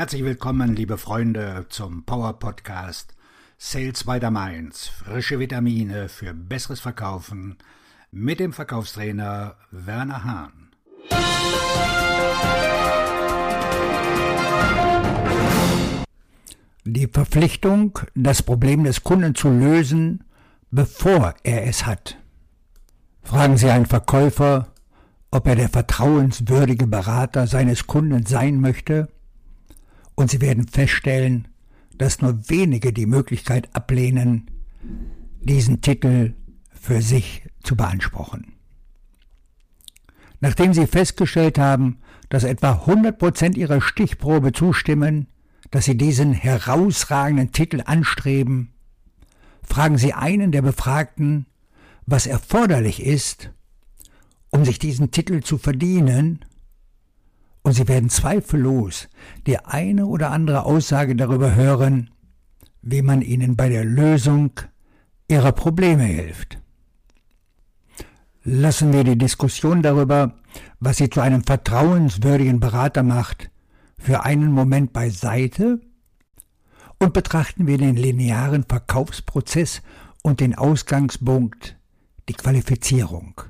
Herzlich willkommen, liebe Freunde, zum Power Podcast Sales by the Mainz. Frische Vitamine für besseres Verkaufen mit dem Verkaufstrainer Werner Hahn. Die Verpflichtung, das Problem des Kunden zu lösen, bevor er es hat. Fragen Sie einen Verkäufer, ob er der vertrauenswürdige Berater seines Kunden sein möchte, und Sie werden feststellen, dass nur wenige die Möglichkeit ablehnen, diesen Titel für sich zu beanspruchen. Nachdem Sie festgestellt haben, dass etwa 100 Prozent Ihrer Stichprobe zustimmen, dass Sie diesen herausragenden Titel anstreben, fragen Sie einen der Befragten, was erforderlich ist, um sich diesen Titel zu verdienen, und Sie werden zweifellos die eine oder andere Aussage darüber hören, wie man Ihnen bei der Lösung Ihrer Probleme hilft. Lassen wir die Diskussion darüber, was Sie zu einem vertrauenswürdigen Berater macht, für einen Moment beiseite und betrachten wir den linearen Verkaufsprozess und den Ausgangspunkt, die Qualifizierung.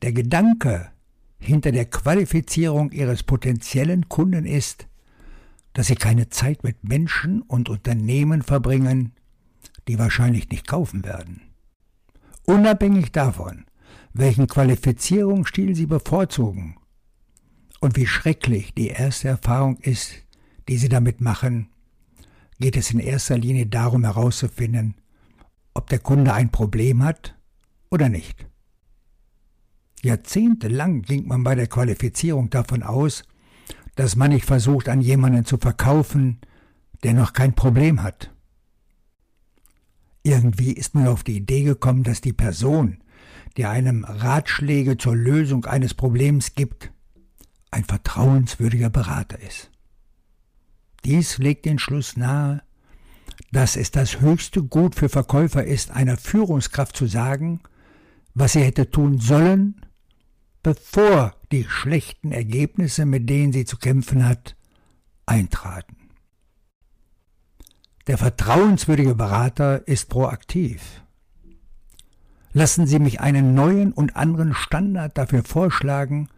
Der Gedanke hinter der Qualifizierung Ihres potenziellen Kunden ist, dass Sie keine Zeit mit Menschen und Unternehmen verbringen, die wahrscheinlich nicht kaufen werden. Unabhängig davon, welchen Qualifizierungsstil Sie bevorzugen und wie schrecklich die erste Erfahrung ist, die Sie damit machen, geht es in erster Linie darum herauszufinden, ob der Kunde ein Problem hat oder nicht. Jahrzehntelang ging man bei der Qualifizierung davon aus, dass man nicht versucht, an jemanden zu verkaufen, der noch kein Problem hat. Irgendwie ist man auf die Idee gekommen, dass die Person, die einem Ratschläge zur Lösung eines Problems gibt, ein vertrauenswürdiger Berater ist. Dies legt den Schluss nahe, dass es das höchste Gut für Verkäufer ist, einer Führungskraft zu sagen, was sie hätte tun sollen bevor die schlechten Ergebnisse, mit denen sie zu kämpfen hat, eintraten. Der vertrauenswürdige Berater ist proaktiv. Lassen Sie mich einen neuen und anderen Standard dafür vorschlagen,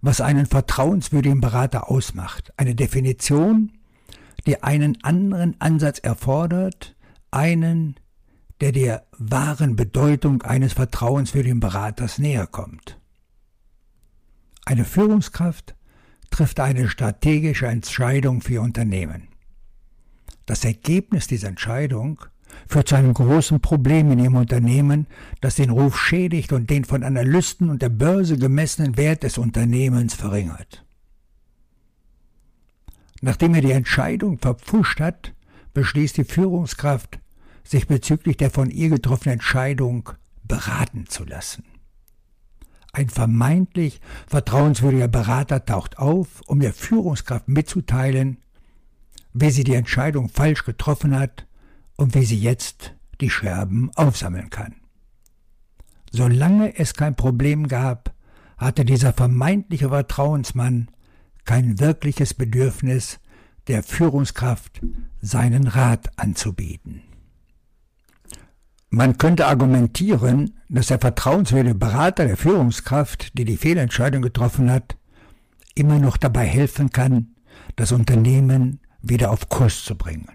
was einen vertrauenswürdigen Berater ausmacht. Eine Definition, die einen anderen Ansatz erfordert, einen, der der wahren Bedeutung eines vertrauenswürdigen Beraters näher kommt. Eine Führungskraft trifft eine strategische Entscheidung für Ihr Unternehmen. Das Ergebnis dieser Entscheidung führt zu einem großen Problem in Ihrem Unternehmen, das den Ruf schädigt und den von Analysten und der Börse gemessenen Wert des Unternehmens verringert. Nachdem er die Entscheidung verpfuscht hat, beschließt die Führungskraft, sich bezüglich der von ihr getroffenen Entscheidung beraten zu lassen. Ein vermeintlich vertrauenswürdiger Berater taucht auf, um der Führungskraft mitzuteilen, wie sie die Entscheidung falsch getroffen hat und wie sie jetzt die Scherben aufsammeln kann. Solange es kein Problem gab, hatte dieser vermeintliche Vertrauensmann kein wirkliches Bedürfnis, der Führungskraft seinen Rat anzubieten. Man könnte argumentieren, dass der vertrauenswürdige Berater der Führungskraft, die die Fehlentscheidung getroffen hat, immer noch dabei helfen kann, das Unternehmen wieder auf Kurs zu bringen.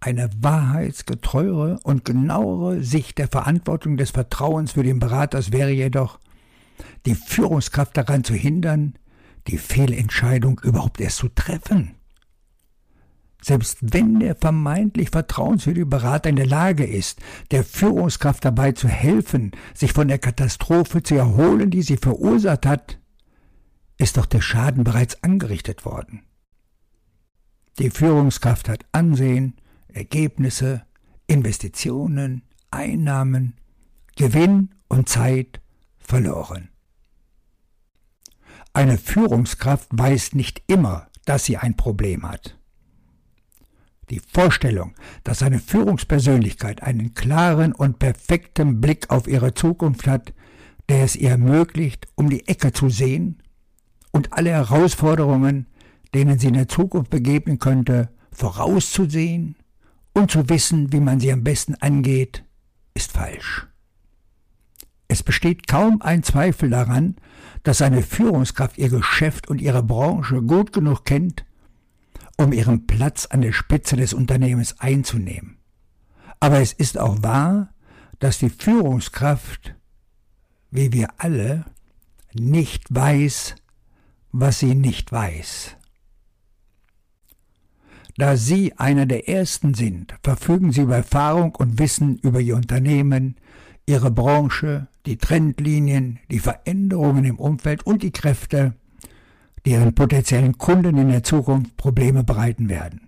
Eine wahrheitsgetreuere und genauere Sicht der Verantwortung des vertrauenswürdigen Beraters wäre jedoch, die Führungskraft daran zu hindern, die Fehlentscheidung überhaupt erst zu treffen. Selbst wenn der vermeintlich vertrauenswürdige Berater in der Lage ist, der Führungskraft dabei zu helfen, sich von der Katastrophe zu erholen, die sie verursacht hat, ist doch der Schaden bereits angerichtet worden. Die Führungskraft hat Ansehen, Ergebnisse, Investitionen, Einnahmen, Gewinn und Zeit verloren. Eine Führungskraft weiß nicht immer, dass sie ein Problem hat. Die Vorstellung, dass eine Führungspersönlichkeit einen klaren und perfekten Blick auf ihre Zukunft hat, der es ihr ermöglicht, um die Ecke zu sehen und alle Herausforderungen denen sie in der Zukunft begegnen könnte, vorauszusehen und zu wissen, wie man sie am besten angeht, ist falsch. Es besteht kaum ein Zweifel daran, dass eine Führungskraft ihr Geschäft und ihre Branche gut genug kennt, um ihren Platz an der Spitze des Unternehmens einzunehmen. Aber es ist auch wahr, dass die Führungskraft, wie wir alle, nicht weiß, was sie nicht weiß. Da Sie einer der Ersten sind, verfügen Sie über Erfahrung und Wissen über Ihr Unternehmen, Ihre Branche, die Trendlinien, die Veränderungen im Umfeld und die Kräfte, die Ihren potenziellen Kunden in der Zukunft Probleme bereiten werden.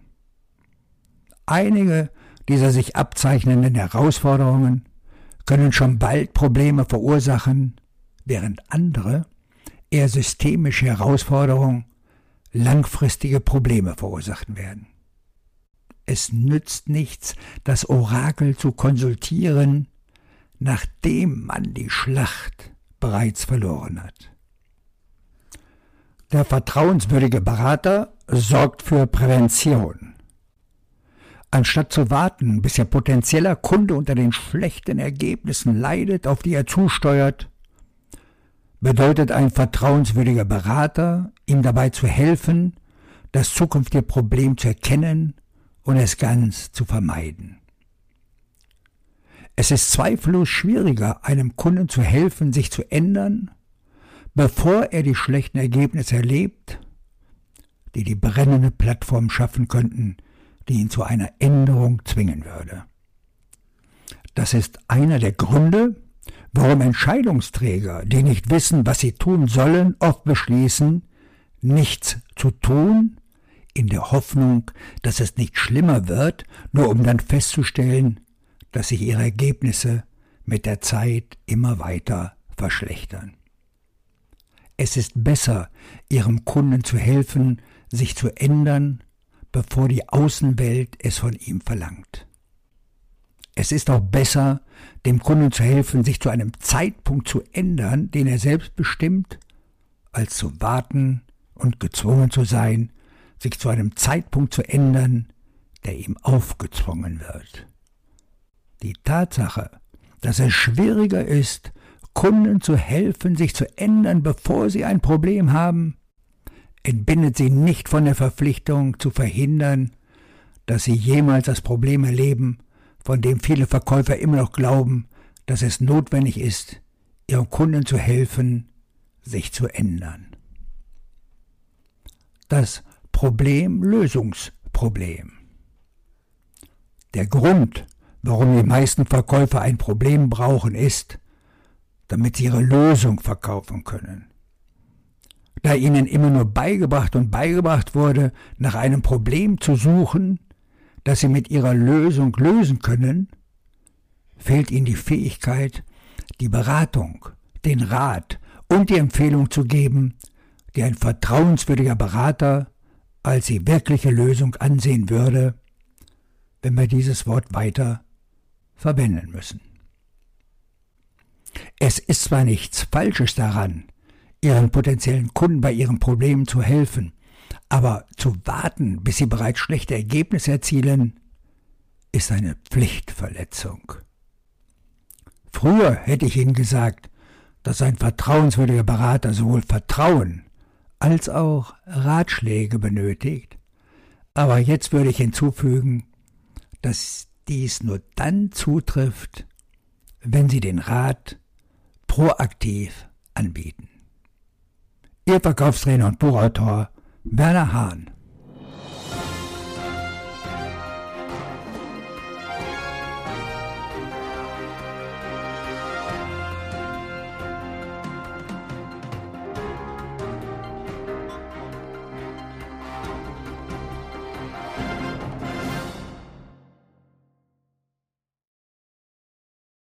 Einige dieser sich abzeichnenden Herausforderungen können schon bald Probleme verursachen, während andere eher systemische Herausforderungen langfristige Probleme verursachen werden. Es nützt nichts, das Orakel zu konsultieren, nachdem man die Schlacht bereits verloren hat. Der vertrauenswürdige Berater sorgt für Prävention. Anstatt zu warten, bis Ihr potenzieller Kunde unter den schlechten Ergebnissen leidet, auf die er zusteuert, bedeutet ein vertrauenswürdiger Berater, ihm dabei zu helfen, das zukünftige Problem zu erkennen und es ganz zu vermeiden. Es ist zweifellos schwieriger, einem Kunden zu helfen, sich zu ändern, bevor er die schlechten Ergebnisse erlebt, die die brennende Plattform schaffen könnten, die ihn zu einer Änderung zwingen würde. Das ist einer der Gründe, warum Entscheidungsträger, die nicht wissen, was sie tun sollen, oft beschließen, nichts zu tun in der Hoffnung, dass es nicht schlimmer wird, nur um dann festzustellen, dass sich ihre Ergebnisse mit der Zeit immer weiter verschlechtern. Es ist besser, ihrem Kunden zu helfen, sich zu ändern, bevor die Außenwelt es von ihm verlangt. Es ist auch besser, dem Kunden zu helfen, sich zu einem Zeitpunkt zu ändern, den er selbst bestimmt, als zu warten und gezwungen zu sein, sich zu einem Zeitpunkt zu ändern, der ihm aufgezwungen wird. Die Tatsache, dass es schwieriger ist, Kunden zu helfen, sich zu ändern, bevor sie ein Problem haben, entbindet sie nicht von der Verpflichtung zu verhindern, dass sie jemals das Problem erleben, von dem viele Verkäufer immer noch glauben, dass es notwendig ist, ihren Kunden zu helfen, sich zu ändern. Das Problem-Lösungsproblem. Der Grund, warum die meisten Verkäufer ein Problem brauchen, ist, damit sie ihre Lösung verkaufen können. Da ihnen immer nur beigebracht und beigebracht wurde, nach einem Problem zu suchen, das sie mit ihrer Lösung lösen können, fehlt ihnen die Fähigkeit, die Beratung, den Rat und die Empfehlung zu geben, die ein vertrauenswürdiger Berater als die wirkliche Lösung ansehen würde, wenn wir dieses Wort weiter verwenden müssen. Es ist zwar nichts Falsches daran, Ihren potenziellen Kunden bei ihren Problemen zu helfen, aber zu warten, bis sie bereits schlechte Ergebnisse erzielen, ist eine Pflichtverletzung. Früher hätte ich Ihnen gesagt, dass ein vertrauenswürdiger Berater sowohl Vertrauen als auch Ratschläge benötigt. Aber jetzt würde ich hinzufügen, dass dies nur dann zutrifft, wenn Sie den Rat proaktiv anbieten. Ihr Verkaufstrainer und Buchautor Werner Hahn